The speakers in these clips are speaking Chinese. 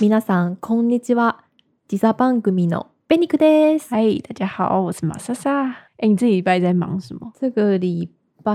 皆さんこんにちは。時差番組のベニクです。嗨，大家好，我是马莎莎。哎，你这礼拜在忙什么？这个礼拜，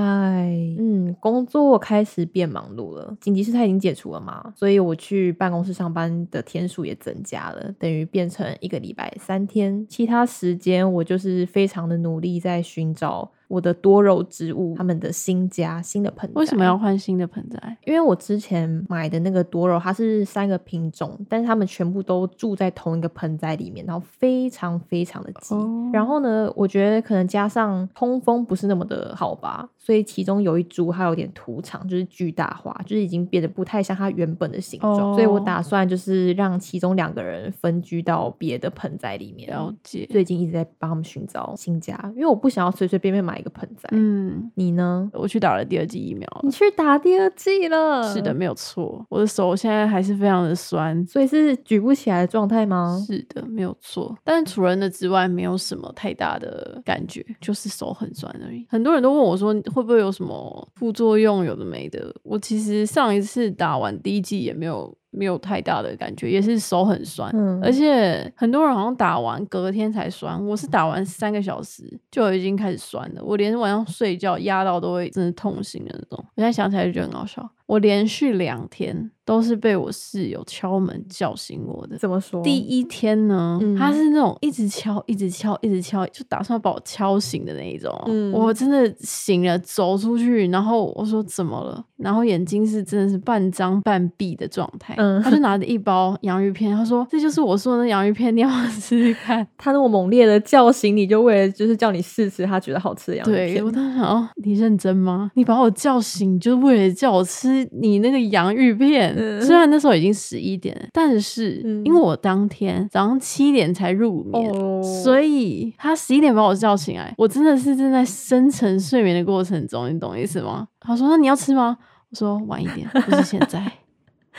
嗯，工作开始变忙碌了。紧急事态已经解除了嘛，所以我去办公室上班的天数也增加了，等于变成一个礼拜三天。其他时间我就是非常的努力在寻找 我的多肉植物他们的新家、新的盆栽。为什么要换新的盆栽？因为我之前买的那个多肉，它是三个品种，但是它们全部都住在同一个盆栽里面，然后非常非常的挤。哦然后呢，我觉得可能加上通风不是那么的好吧，所以其中有一株它有点土场，就是巨大化，就是已经变得不太像它原本的形状。哦所以我打算就是让其中两个人分居到别的盆栽里面。了解。最近一直在帮他们寻找新家，因为我不想要随随便便买一个盆栽。嗯，你呢？我去打了第二剂疫苗了你。去打第二剂了？是的，，没有错。我的手现在还是非常的酸。所以是举不起来的状态吗？是的，没有错。但除了那之外，没有什么太大的感觉，就是手很酸而已。很多人都问我说，会不会有什么副作用？有的没的。我其实上一次打完第一剂也没有没有太大的感觉，也是手很酸。嗯而且很多人好像打完隔天才酸，我是打完三个小时就已经开始酸了，我连晚上睡觉压到都会真的痛醒的那种。我现在想起来就觉得很好笑。我连续两天都是被我室友敲门叫醒我的。怎么说？第一天呢，嗯他是那种一直敲、一直敲、一直敲，就打算把我敲醒的那一种。嗯我真的醒了，走出去，然后我说怎么了？然后眼睛是真的是半张半闭的状态。嗯他就拿着一包洋芋片，他说这就是我说的那洋芋片，你要试试看？他那么猛烈的叫醒你，就为了就是叫你试吃他觉得好吃的洋芋片对我。当时想，哦，你认真吗？你把我叫醒，就是为了叫我吃你那个洋芋片。嗯虽然那时候已经十一点了，但是、嗯因为我当天早上七点才入眠，哦所以他十一点把我叫醒来，我真的是正在深层睡眠的过程中，你懂意思吗？他说：“那你要吃吗？”我说：“晚一点，不是现在。”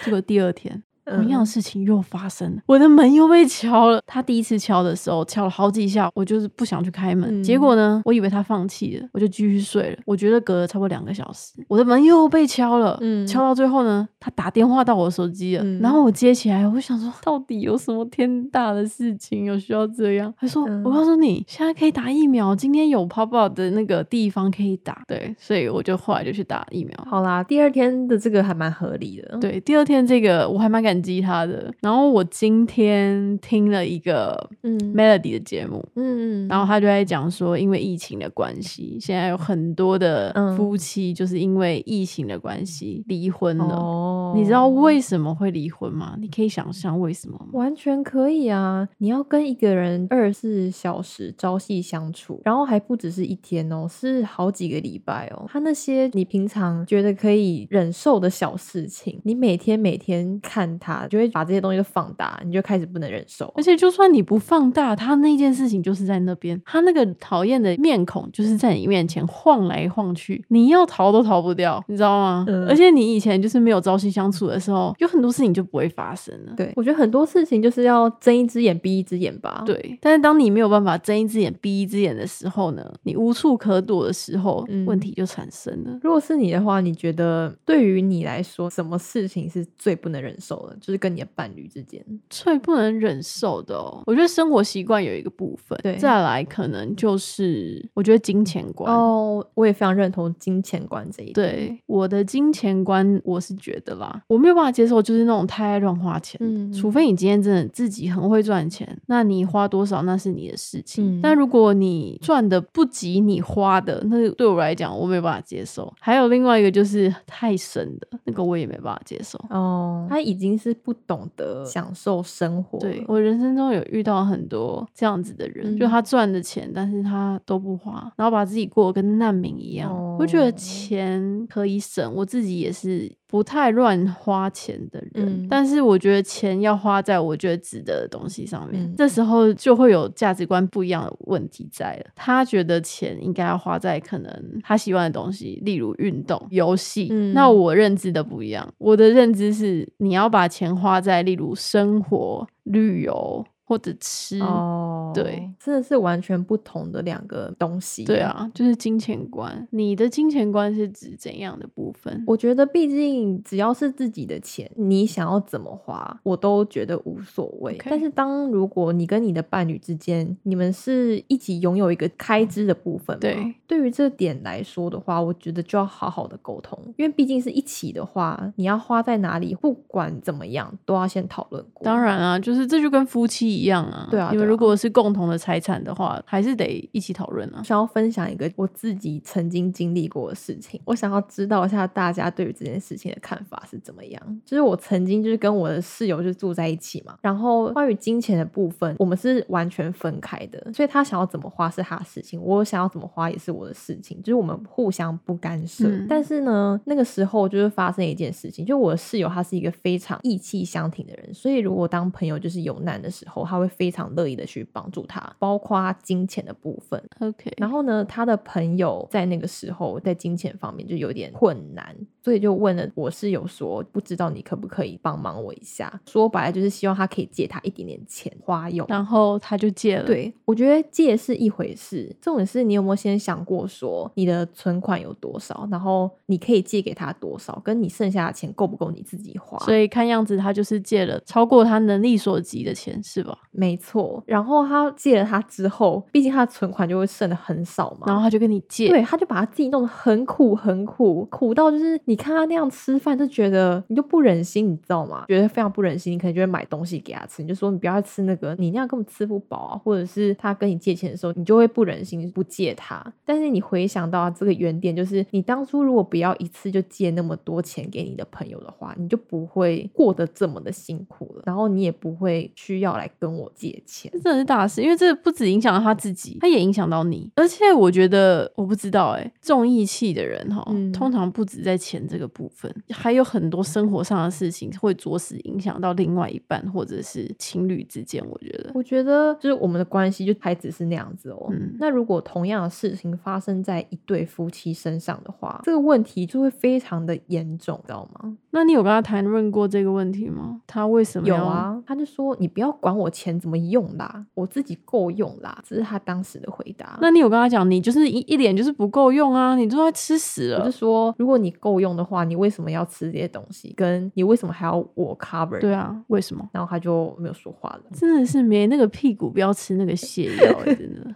结果第二天。同样的事情又发生了，我的门又被敲了。他第一次敲的时候敲了好几下，我就是不想去开门。嗯结果呢，我以为他放弃了，我就继续睡了。我觉得隔了差不多两个小时，我的门又被敲了。嗯敲到最后呢，他打电话到我的手机了，嗯然后我接起来，我想说，到底有什么天大的事情有需要这样？他说：“嗯我告诉你，现在可以打疫苗，今天有 pop up 的那个地方可以打。”对，所以我就后来就去打疫苗。好啦，第二天的这个还蛮合理的。，对，第二天这个我还蛮感激他的。然后我今天听了一个嗯 Melody 的节目，嗯嗯，然后他就在讲说，因为疫情的关系，现在有很多的嗯夫妻就是因为疫情的关系离婚了。哦，你知道为什么会离婚吗？你可以想象为什么吗？完全可以啊！你要跟一个人二十四小时朝夕相处，然后还不只是一天哦，是好几个礼拜哦。他那些你平常觉得可以忍受的小事情，你每天每天看他，就会把这些东西都放大，你就开始不能忍受。而且就算你不放大，他那件事情就是在那边，他那个讨厌的面孔就是在你面前晃来晃去，你要逃都逃不掉，你知道吗？嗯而且你以前就是没有朝夕相处的时候，有很多事情就不会发生了。对，我觉得很多事情就是要睁一只眼闭一只眼吧。，对，但是当你没有办法睁一只眼闭一只眼的时候呢，你无处可躲的时候，嗯问题就产生了。如果是你的话，你觉得对于你来说，什么事情是最不能忍受的？就是跟你的伴侣之间。最不能忍受的哦，我觉得生活习惯有一个部分，对再来可能就是我觉得金钱观。哦，我也非常认同金钱观这一点。对我的金钱观，我是觉得啦，我没有办法接受，就是那种太爱乱花钱。嗯除非你今天真的自己很会赚钱，那你花多少那是你的事情。嗯但如果你赚的不及你花的，那对我来讲我没有办法接受。还有另外一个就是太省的，那个我也没办法接受。哦，他已经是不懂得享受生活。对我人生中有遇到很多这样子的人，嗯就他赚的钱，但是他都不花，然后把自己过得跟难民一样。我觉得哦钱可以省，我自己也是不太乱花钱的人，嗯但是我觉得钱要花在我觉得值得的东西上面，嗯这时候就会有价值观不一样的问题在了。他觉得钱应该要花在可能他喜欢的东西，例如运动、游戏。嗯那我认知的不一样，我的认知是你要把钱花在例如生活、旅游或者吃。哦，对，真的是完全不同的两个东西。对啊，就是金钱观。你的金钱观是指怎样的部分？我觉得，毕竟只要是自己的钱，你想要怎么花，我都觉得无所谓。但是，当如果你跟你的伴侣之间，你们是一起拥有一个开支的部分，对，对于这点来说的话，我觉得就要好好的沟通，因为毕竟是一起的话，你要花在哪里，不管怎么样，都要先讨论过。当然啊，就是这就跟夫妻一样啊，对啊，你们如果是共同的财产的话，还是得一起讨论啊。想要分享一个我自己曾经经历过的事情，我想要知道一下大家对于这件事情的看法是怎么样。就是我曾经就是跟我的室友就住在一起嘛，然后关于金钱的部分，我们是完全分开的，所以他想要怎么花是他的事情，我想要怎么花也是我的事情，就是我们互相不干涉。但是呢，那个时候就是发生一件事情，就我的室友他是一个非常义气相挺的人，所以如果当朋友就是有难的时候，他会非常乐意的去帮助他，包括金钱的部分。OK，然后呢，他的朋友在那个时候在金钱方面就有点困难，所以就问了我室友说，不知道你可不可以帮忙我一下？说白了就是希望他可以借他一点点钱花用，然后他就借了。对，我觉得借是一回事，重点是你有没有先想过说你的存款有多少，然后你可以借给他多少，跟你剩下的钱够不够你自己花？所以看样子他就是借了超过他能力所及的钱，是吧？没错。然后他借了他之后，毕竟他的存款就会剩的很少嘛，然后他就跟你借，对，他就把他自己弄得很苦很苦，苦到就是你看他那样吃饭就觉得你就不忍心，你知道吗？觉得非常不忍心，你可能就会买东西给他吃，你就说你不要吃那个，你那样根本吃不饱啊。或者是他跟你借钱的时候，你就会不忍心不借他。但是你回想到这个原点，就是你当初如果不要一次就借那么多钱给你的朋友的话，你就不会过得这么的辛苦了，然后你也不会需要来跟我借钱。这真的是大事，因为这不止影响到他自己，他也影响到你。而且我觉得，我不知道哎，重义气的人哈，通常不止在钱这个部分，还有很多生活上的事情会着实影响到另外一半或者是情侣之间。我觉得，我觉得就是我们的关系就还只是那样子哦。嗯那如果同样的事情发生在一对夫妻身上的话，这个问题就会非常的严重，知道吗？那你有跟他谈论过这个问题吗？他为什么有啊？他就说你不要管我钱怎么用啦，我自己够用啦。这是他当时的回答。那你有跟他讲，你就是一一脸就是不够用啊，你都在吃屎了。我就说，如果你够用的话，你为什么要吃这些东西？跟你为什么还要我 cover？对啊，为什么？然后他就没有说话了。真的是没那个屁股，不要吃那个泻药，真的。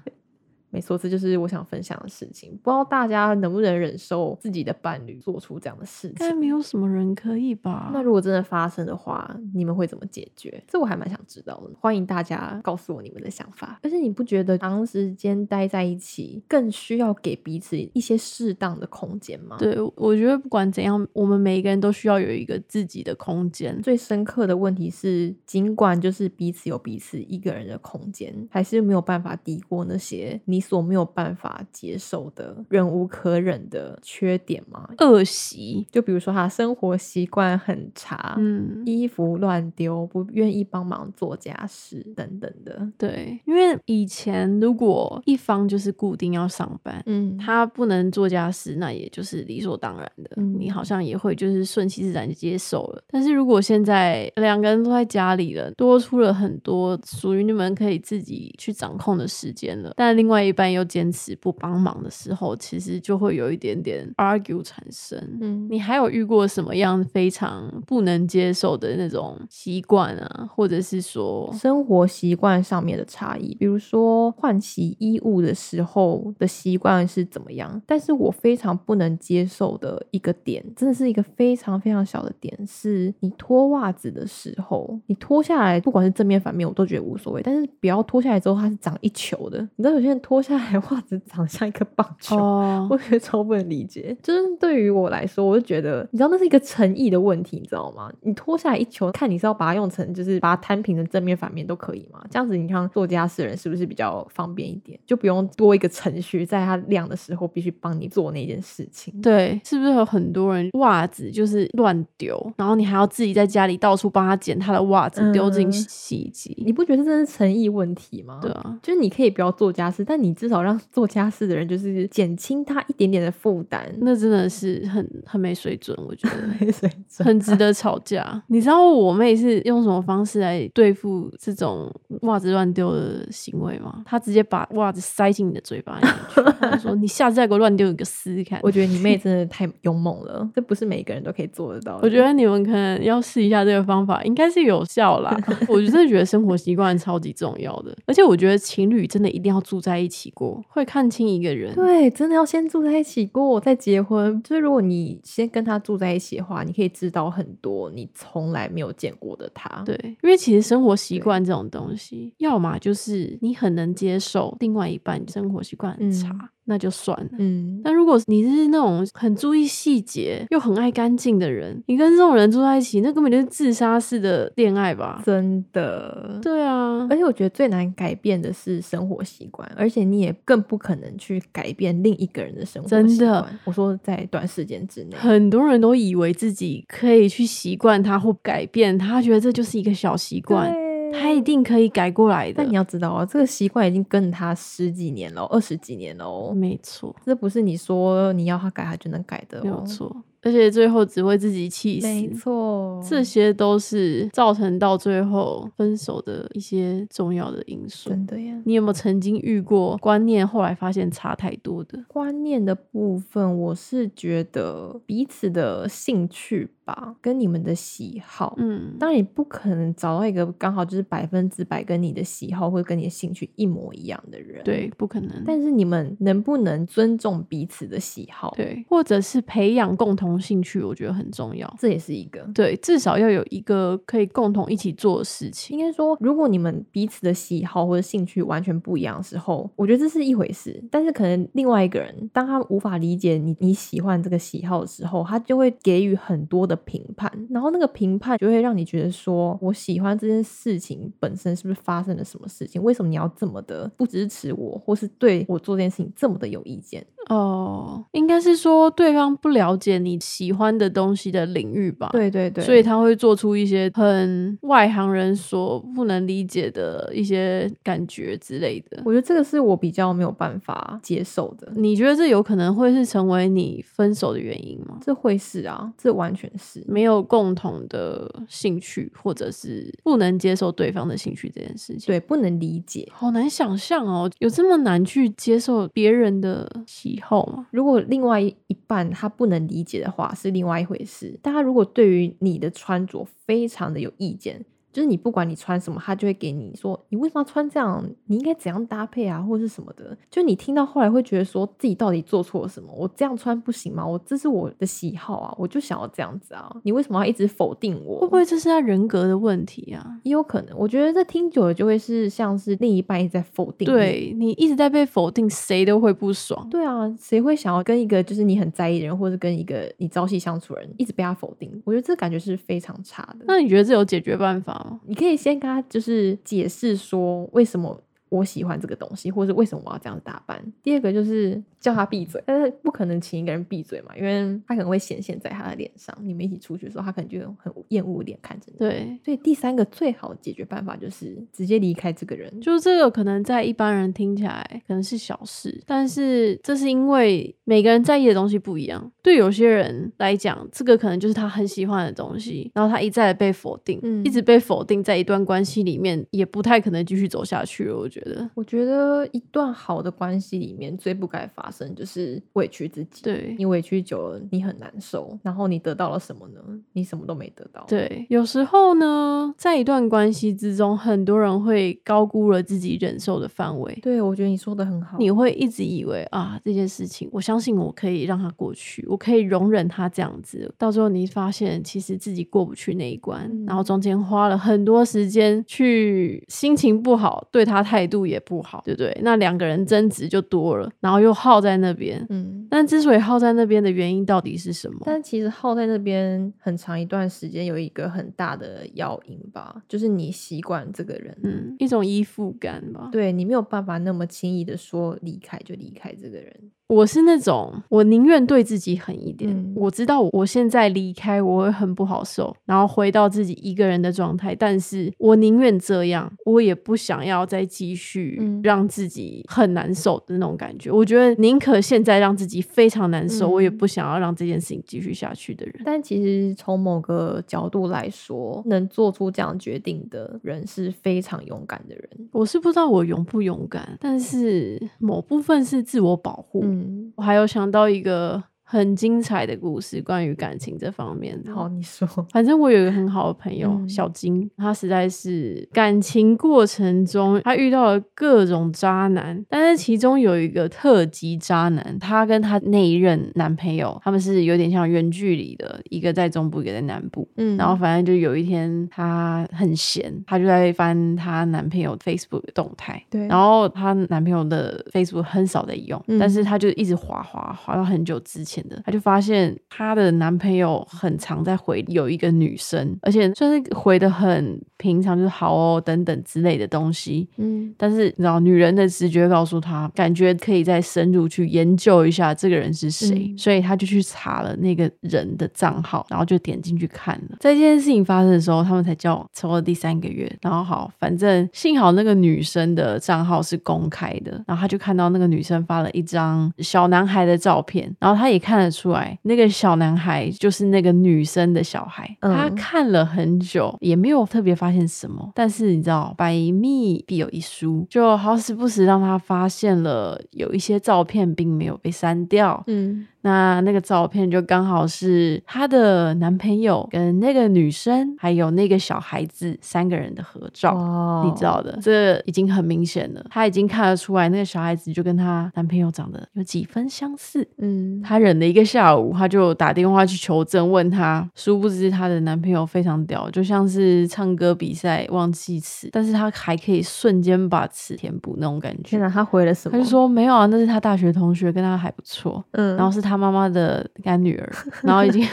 没错，这就是我想分享的事情。不知道大家能不能忍受自己的伴侣做出这样的事情？应该没有什么人可以吧？那如果真的发生的话，你们会怎么解决？这我还蛮想知道的。欢迎大家告诉我你们的想法。而且你不觉得长时间待在一起，更需要给彼此一些适当的空间吗？对，我觉得不管怎样，我们每一个人都需要有一个自己的空间。最深刻的问题是，尽管就是彼此有彼此一个人的空间，还是没有办法抵过那些你。所没有办法接受的、忍无可忍的缺点吗？恶习，就比如说他生活习惯很差，嗯，衣服乱丢，不愿意帮忙做家事等等的。对，因为以前如果一方就是固定要上班，嗯，他不能做家事，那也就是理所当然的，你好像也会就是顺其自然接受了。但是如果现在两个人都在家里了，多出了很多属于你们可以自己去掌控的时间了，但另外一。半又坚持不帮忙的时候，其实就会有一点点 argue 产生。嗯，你还有遇过什么样非常不能接受的那种习惯啊，或者是说生活习惯上面的差异？比如说换洗衣物的时候的习惯是怎么样？但是我非常不能接受的一个点，真的是一个非常非常小的点，是你脱袜子的时候，你脱下来，不管是正面反面，我都觉得无所谓。但是不要脱下来之后它是长一球的，你知道有些人脱。下来袜子长像一个棒球，我觉得超不能理解。就是对于我来说，我就觉得，你知道那是一个诚意的问题，你知道吗？你脱下来一球，看你是要把它用成，就是把它摊平的正面反面都可以嘛？这样子，你看做家事人是不是比较方便一点？就不用多一个程序，在它晾的时候必须帮你做那件事情。对，是不是有很多人袜子就是乱丢，然后你还要自己在家里到处帮他捡他的袜子，丢进洗衣机？你不觉得这是诚意问题吗？对啊，就是你可以不要做家事，但你。你至少让做家事的人就是减轻他一点点的负担。那真的是很很没水准，我觉得 没水准，很值得吵架。你知道我妹是用什么方式来对付这种袜子乱丢的行为吗？她直接把袜子塞进你的嘴巴里面去，说你下次再给我乱丢，你个试试看。我觉得你妹真的太勇猛了，这不是每个人都可以做得到的。我觉得你们可能要试一下这个方法，应该是有效啦。我真的觉得生活习惯超级重要的，而且我觉得情侣真的一定要住在一起过，会看清一个人。对，真的要先住在一起过再结婚。就是如果你先跟他住在一起的话，你可以知道很多你从来没有见过的他。对，因为其实生活习惯这种东西，要么就是你很能接受另外一半生活习惯很差。那就算了，嗯，但如果你是那种很注意细节又很爱干净的人，你跟这种人住在一起，那根本就是自杀式的恋爱吧？真的，对啊，而且我觉得最难改变的是生活习惯，而且你也更不可能去改变另一个人的生活习惯。我说在短时间之内，很多人都以为自己可以去习惯他或改变他，觉得这就是一个小习惯。他一定可以改过来的，但你要知道啊，这个习惯已经跟他十几年了，二十几年了，没错，这不是你说你要他改，他就能改的，没有错。而且最后只会自己气死，没错，这些都是造成到最后分手的一些重要的因素。真的呀，你有没有曾经遇过观念后来发现差太多的？观念的部分，我是觉得彼此的兴趣吧，跟你们的喜好，嗯，当然你不可能找到一个刚好就是百分之百跟你的喜好或者跟你的兴趣一模一样的人，对，不可能。但是你们能不能尊重彼此的喜好？对，或者是培养共同。兴趣我觉得很重要，这也是一个对，至少要有一个可以共同一起做的事情。应该说，如果你们彼此的喜好或者兴趣完全不一样的时候，我觉得这是一回事。但是可能另外一个人，当他无法理解你你喜欢这个喜好的时候，他就会给予很多的评判，然后那个评判就会让你觉得说，我喜欢这件事情本身是不是发生了什么事情？为什么你要这么的不支持我，或是对我做这件事情这么的有意见？哦，应该是说对方不了解你喜欢的东西的领域吧？对对对，所以他会做出一些很外行人所不能理解的一些感觉之类的。我觉得这个是我比较没有办法接受的。你觉得这有可能会是成为你分手的原因吗？这会是啊，这完全是没有共同的兴趣，或者是不能接受对方的兴趣这件事情。对，不能理解，好难想象哦，有这么难去接受别人的喜。好吗，如果另外一半他不能理解的话，是另外一回事。但他如果对于你的穿着非常的有意见。就是你不管你穿什么，他就会给你说你为什么要穿这样，你应该怎样搭配啊，或者是什么的。就你听到后来会觉得说自己到底做错了什么？我这样穿不行吗？我这是我的喜好啊，我就想要这样子啊。你为什么要一直否定我？会不会这是他人格的问题啊？也有可能。我觉得这听久了就会是像是另一半一直在否定。对你一直在被否定，谁都会不爽。对啊，谁会想要跟一个就是你很在意的人，或者跟一个你朝夕相处的人一直被他否定？我觉得这感觉是非常差的。那你觉得这有解决办法吗？你可以先跟。他就是解释说为什么我喜欢这个东西，或者是为什么我要这样打扮。第二个就是。叫他闭嘴，但是不可能请一个人闭嘴嘛，因为他可能会显现在他的脸上。你们一起出去的时候，他可能就很厌恶脸看着你。对，所以第三个最好的解决办法就是直接离开这个人。就是这个可能在一般人听起来可能是小事，但是这是因为每个人在意的东西不一样。对有些人来讲，这个可能就是他很喜欢的东西，然后他一再的被否定，一直被否定，在一段关系里面也不太可能继续走下去了。我觉得，我觉得一段好的关系里面最不该发。生就是委屈自己，对你委屈久了，你很难受。然后你得到了什么呢？你什么都没得到。对，有时候呢，在一段关系之中，很多人会高估了自己忍受的范围。对，我觉得你说的很好。你会一直以为啊，这件事情，我相信我可以让它过去，我可以容忍他这样子。到时候你发现，其实自己过不去那一关，然后中间花了很多时间去，心情不好，对他态度也不好，对不对？那两个人争执就多了，然后又耗。在那边，嗯，但之所以耗在那边的原因到底是什么？但其实耗在那边很长一段时间，有一个很大的要因吧，就是你习惯这个人，嗯，一种依附感吧。对你没有办法那么轻易的说离开就离开这个人。我是那种我宁愿对自己狠一点。嗯我知道我现在离开我会很不好受，然后回到自己一个人的状态，但是我宁愿这样，我也不想要再继续嗯让自己很难受的那种感觉。我觉得宁可现在让自己非常难受，嗯我也不想要让这件事情继续下去的人。但其实从某个角度来说，能做出这样决定的人是非常勇敢的人。我是不知道我勇不勇敢，但是某部分是自我保护。嗯，我还有想到一个很精彩的故事，关于感情这方面的。好，你说，反正我有一个很好的朋友、嗯小金，他实在是感情过程中，他遇到了各种渣男，但是其中有一个特级渣男，他跟他那一任男朋友，他们是有点像远距离的，一个在中部，一个在南部。嗯然后反正就有一天，她很闲，她就在翻她男朋友 Facebook 的动态。对然后她男朋友的 Facebook 很少在用，嗯但是她就一直滑滑滑到很久之前的，她就发现她的男朋友很常在回有一个女生，而且算是回的很平常，就是好哦等等之类的东西。嗯但是你知道，女人的直觉告诉她，感觉可以再深入去研究一下这个人是谁，嗯所以她就去查了那个人的账号，然后就点进去看了。在这件事情发生的时候，他们才交往差不多第三个月。然后好，反正幸好那个女生的账号是公开的，然后他就看到那个女生发了一张小男孩的照片，然后他也看得出来，那个小男孩就是那个女生的小孩。嗯他看了很久，也没有特别发发现什么，但是你知道，百密必有一疏，就好时不时让他发现了有一些照片并没有被删掉。嗯那那个照片就刚好是她的男朋友跟那个女生还有那个小孩子三个人的合照。哦你知道的，这已经很明显了。她已经看得出来，那个小孩子就跟她男朋友长得有几分相似。嗯，她忍了一个下午，她就打电话去求证，问她，殊不知她的男朋友非常屌，就像是唱歌比赛忘记词，但是他还可以瞬间把词填补那种感觉。天哪，他回了什么？他就说没有啊，那是他大学同学，跟他还不错。嗯，然后是他妈妈的干女儿，然后已经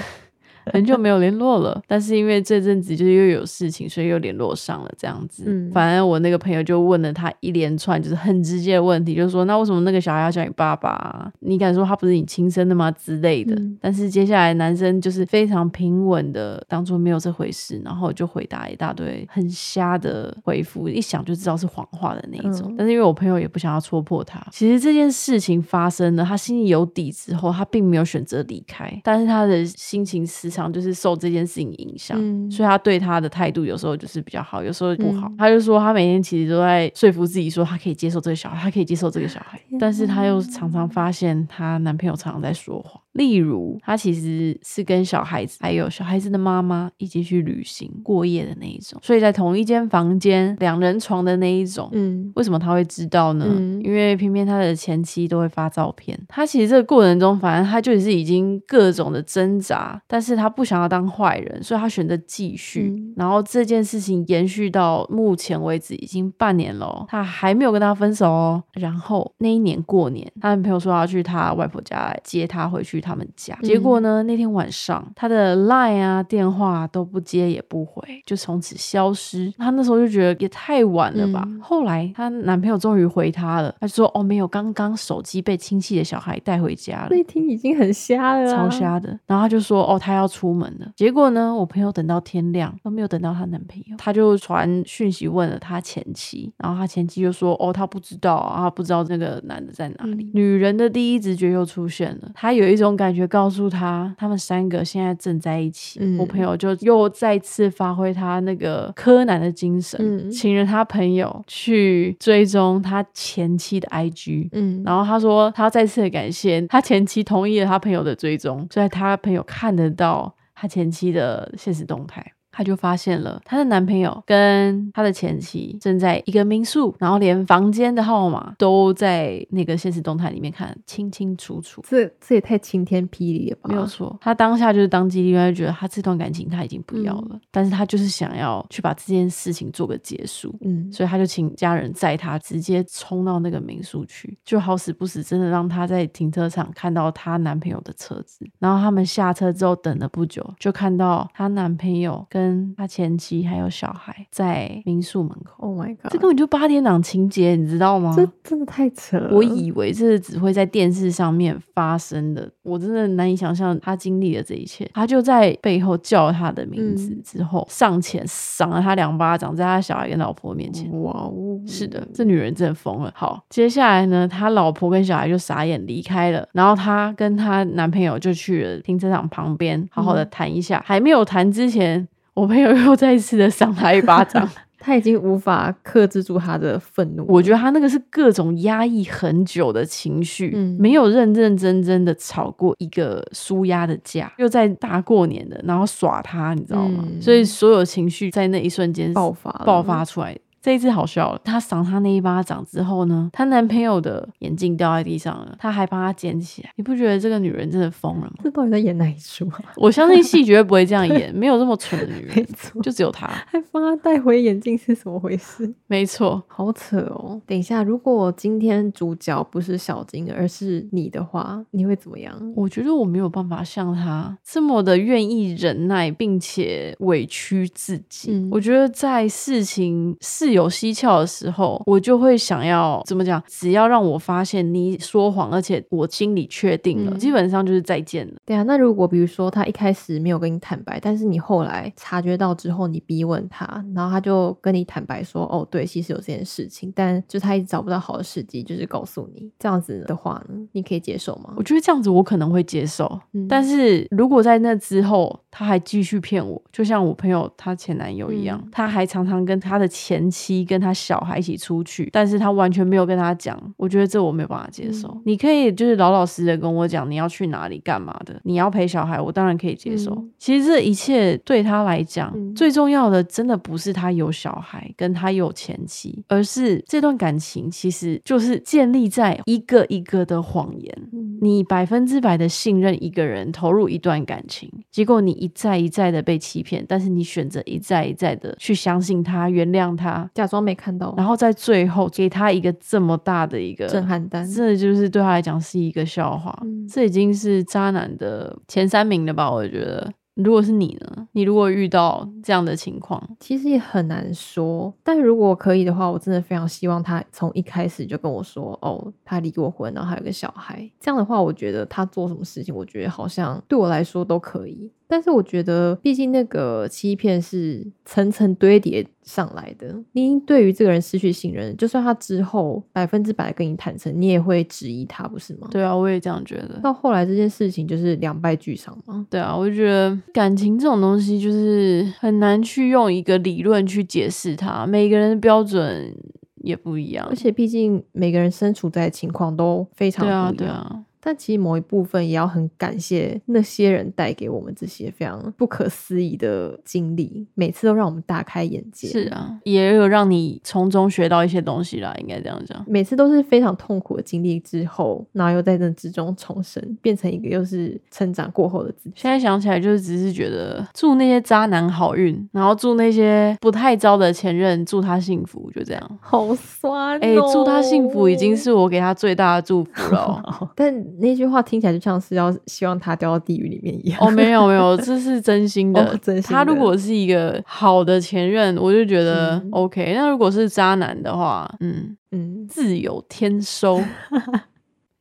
很久没有联络了，但是因为这阵子就是又有事情，所以又联络上了这样子。嗯反正我那个朋友就问了他一连串就是很直接的问题，就是说那为什么那个小孩要叫你爸爸啊？你敢说他不是你亲生的吗之类的？嗯但是接下来男生就是非常平稳的当做没有这回事，然后就回答一大堆很瞎的回复，一想就知道是谎话的那一种。嗯但是因为我朋友也不想要戳破他，其实这件事情发生了，他心里有底之后，他并没有选择离开，但是他的心情时常就是受这件事情影响，嗯所以他对他的态度有时候就是比较好，有时候不好。嗯他就说他每天其实都在说服自己说他可以接受这个小孩，他可以接受这个小孩，但是他又常常发现她男朋友常常在说谎。例如，他其实是跟小孩子还有小孩子的妈妈一起去旅行过夜的那一种，所以在同一间房间两人床的那一种。嗯为什么他会知道呢？嗯因为偏偏他的前妻都会发照片。他其实这个过程中，反正他就是已经各种的挣扎，但是他不想要当坏人，所以他选择继续。嗯然后这件事情延续到目前为止已经半年了哦，他还没有跟他分手哦。然后那一年过年，他男朋友说要去他外婆家来接他回去他们家，结果呢，那天晚上她的 line 啊电话都不接也不回，就从此消失。她那时候就觉得也太晚了吧。嗯后来她男朋友终于回她了，她就说：“哦，没有，刚刚手机被亲戚的小孩带回家了。”那一听已经很瞎了、啊，超。瞎的。然后他就说：“哦，他要出门了。”结果呢，我朋友等到天亮都没有等到她男朋友，她就传讯息问了她前妻，然后她前妻就说：“哦，她不知道啊，她不知道那个男的在哪里。嗯女人的第一直觉又出现了，她有一种感觉告诉他，他们三个现在正在一起。嗯我朋友就又再次发挥他那个柯南的精神，嗯请了他朋友去追踪他前妻的 IG，嗯，然后他说，他要再次的感谢他前妻同意了他朋友的追踪，所以他朋友看得到他前妻的现实动态。他就发现了她的男朋友跟她的前妻正在一个民宿，然后连房间的号码都在那个现实动态里面看清清楚楚。这这也太晴天霹雳了吧？没有错，她当下就是当机立断，就觉得她这段感情她已经不要了，但是她就是想要去把这件事情做个结束。嗯，所以她就请家人载她直接冲到那个民宿去，就好死不死，真的让她在停车场看到她男朋友的车子。然后他们下车之后等了不久，就看到她男朋友跟跟他前妻还有小孩在民宿门口。Oh my god！这根本就八点档情节，你知道吗？这真的太扯了。我以为这是只会在电视上面发生的，我真的难以想象他经历了这一切。他就在背后叫他的名字之后，上前赏了他两巴掌，在他小孩跟老婆面前。哇哦！是的，这女人真的疯了。好，接下来呢，他老婆跟小孩就傻眼离开了，然后他跟他男朋友就去了停车场旁边，好好的谈一下。还没有谈之前，我朋友又再一次的赏他一巴掌。他已经无法克制住他的愤怒，我觉得他那个是各种压抑很久的情绪，没有认认真真的吵过一个舒压的架，又在大过年的，然后耍他，你知道吗？所以所有情绪在那一瞬间爆发爆发出来。这一次好笑了，她赏她那一巴掌之后呢，她男朋友的眼镜掉在地上了，她还帮他捡起来。你不觉得这个女人真的疯了吗？这到底在演哪一出？我相信戏绝对不会这样演，没有这么蠢的女人，就只有她。还帮他带回眼镜是怎么回事？没错，好扯哦。等一下，如果今天主角不是小金，而是你的话，你会怎么样？我觉得我没有办法像她这么的愿意忍耐，并且委屈自己。我觉得在事情是。有蹊跷的时候，我就会想要怎么讲？只要让我发现你说谎，而且我心里确定了，基本上就是再见了。对啊，那如果比如说他一开始没有跟你坦白，但是你后来察觉到之后，你逼问他，然后他就跟你坦白说：“哦，对，其实有这件事情，但就他一直找不到好的时机，就是告诉你这样子的话呢，你可以接受吗？”我觉得这样子我可能会接受，但是如果在那之后他还继续骗我，就像我朋友她前男友一样，他还常常跟他的前妻。妻跟他小孩一起出去，但是他完全没有跟他讲，我觉得这我没有办法接受。你可以就是老老实实的跟我讲你要去哪里干嘛的，你要陪小孩，我当然可以接受。其实这一切对他来讲，最重要的真的不是他有小孩跟他有前妻，而是这段感情其实就是建立在一个一个的谎言。你百分之百的信任一个人，投入一段感情，结果你一再一再的被欺骗，但是你选择一再一再的去相信他，原谅他。假装没看到，然后在最后给他一个这么大的一个震撼弹，这就是对他来讲是一个笑话。这已经是渣男的前三名了吧？我觉得。如果是你呢？你如果遇到这样的情况，其实也很难说。但如果可以的话，我真的非常希望他从一开始就跟我说：“哦，他离过婚，然后还有个小孩。”这样的话，我觉得他做什么事情，我觉得好像对我来说都可以。但是我觉得，毕竟那个欺骗是层层堆叠上来的。你对于这个人失去信任，就算他之后百分之百跟你坦诚，你也会质疑他，不是吗？对啊，我也这样觉得。到后来这件事情就是两败俱伤嘛。对啊，我就觉得感情这种东西就是很难去用一个理论去解释它，每个人的标准也不一样，而且毕竟每个人身处在情况都非常不一样。但其实某一部分也要很感谢那些人带给我们这些非常不可思议的经历，每次都让我们大开眼界。是啊，也有让你从中学到一些东西啦，应该这样讲。每次都是非常痛苦的经历之后，然后又在那之中重生，变成一个又是成长过后的自己。现在想起来，就是只是觉得祝那些渣男好运，然后祝那些不太糟的前任祝他幸福，就这样。好酸哎，祝他幸福已经是我给他最大的祝福了。但那句话听起来就像是要希望他掉到地狱里面一样。哦，没有没有，这是真心的。真心。他如果是一个好的前任，我就觉得 OK。那如果是渣男的话，嗯嗯，自有天收。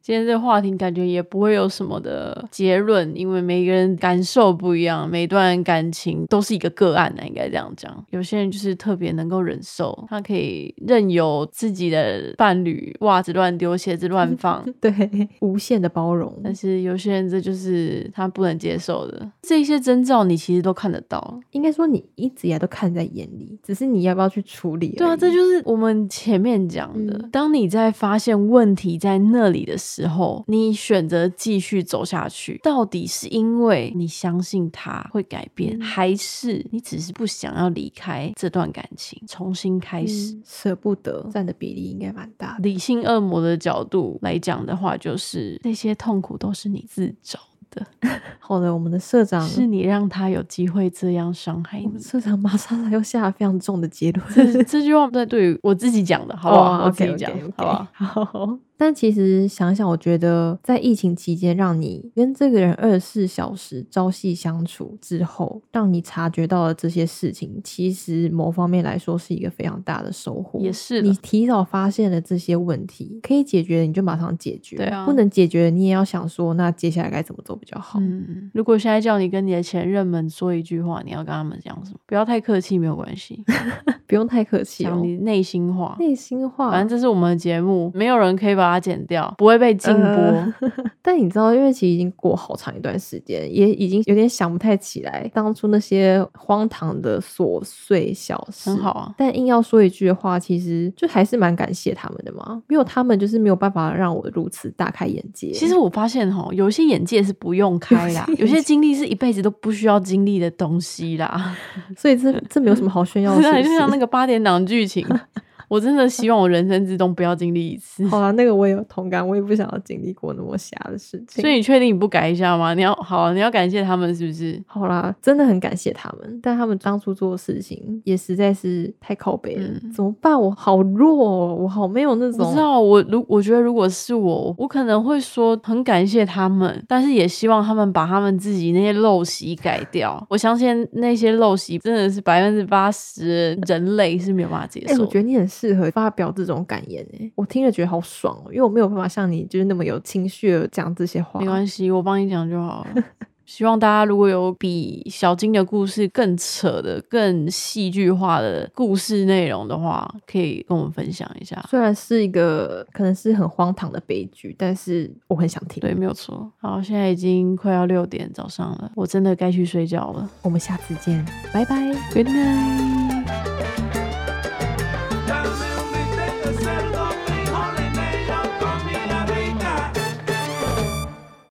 今天这个话题感觉也不会有什么的结论，因为每个人感受不一样，每段感情都是一个个案的，应该这样讲。有些人就是特别能够忍受，他可以任由自己的伴侣袜子乱丢、鞋子乱放，对，无限的包容。但是有些人这就是他不能接受的。这些征兆你其实都看得到，应该说你一直以来都看在眼里，只是你要不要去处理。对啊，这就是我们前面讲的，当你在发现问题在那里的时时候，你选择继续走下去，到底是因为你相信他会改变，还是你只是不想要离开这段感情，重新开始，舍不得？占的比例应该蛮大。理性恶魔的角度来讲的话，就是那些痛苦都是你自找的。好的，我们的社长是你让他有机会这样伤害你。社长马上又下了非常重的结论，这这句话在对于我自己讲的，好不好？我自己讲，好不好？好。但其实想想，我觉得在疫情期间，让你跟这个人二十四小时朝夕相处之后，让你察觉到了这些事情，其实某方面来说是一个非常大的收获。也是，你提早发现了这些问题，可以解决你就马上解决。对啊，不能解决你也要想说，那接下来该怎么做比较好？嗯，如果现在叫你跟你的前任们说一句话，你要跟他们讲什么？不要太客气，没有关系，不用太客气，讲你内心话。内心话，反正这是我们的节目，没有人可以把它剪掉。不会被禁播，但你知道，因为其实已经过好长一段时间，也已经有点想不太起来当初那些荒唐的琐碎小事。很好啊，但硬要说一句的话，其实就还是蛮感谢他们的嘛。没有他们，就是没有办法让我如此大开眼界。其实我发现哈，有些眼界是不用开啦，有些经历是一辈子都不需要经历的东西啦。所以这这没有什么好炫耀的，就像那个八点档剧情。我真的希望我人生之中不要经历一次。好啊，那个我也有同感，我也不想要经历过那么瞎的事情。所以你确定你不改一下吗？你要好，你要感谢他们是不是？好啦，真的很感谢他们，但他们当初做的事情也实在是太靠背了。怎么办？我好弱，我好没有那种。我知道，我如我觉得如果是我，我可能会说很感谢他们，但是也希望他们把他们自己那些陋习改掉。我相信那些陋习真的是百分之八十人类是没有办法接受。哎，我觉得你很。适合发表这种感言诶，我听了觉得好爽哦，因为我没有办法像你就是那么有情绪的讲这些话。没关系，我帮你讲就好了。希望大家如果有比小金的故事更扯的、更戏剧化的故事内容的话，可以跟我们分享一下。虽然是一个可能是很荒唐的悲剧，但是我很想听。对，没有错。好，现在已经快要六点早上了，我真的该去睡觉了。我们下次见，拜拜，Good night。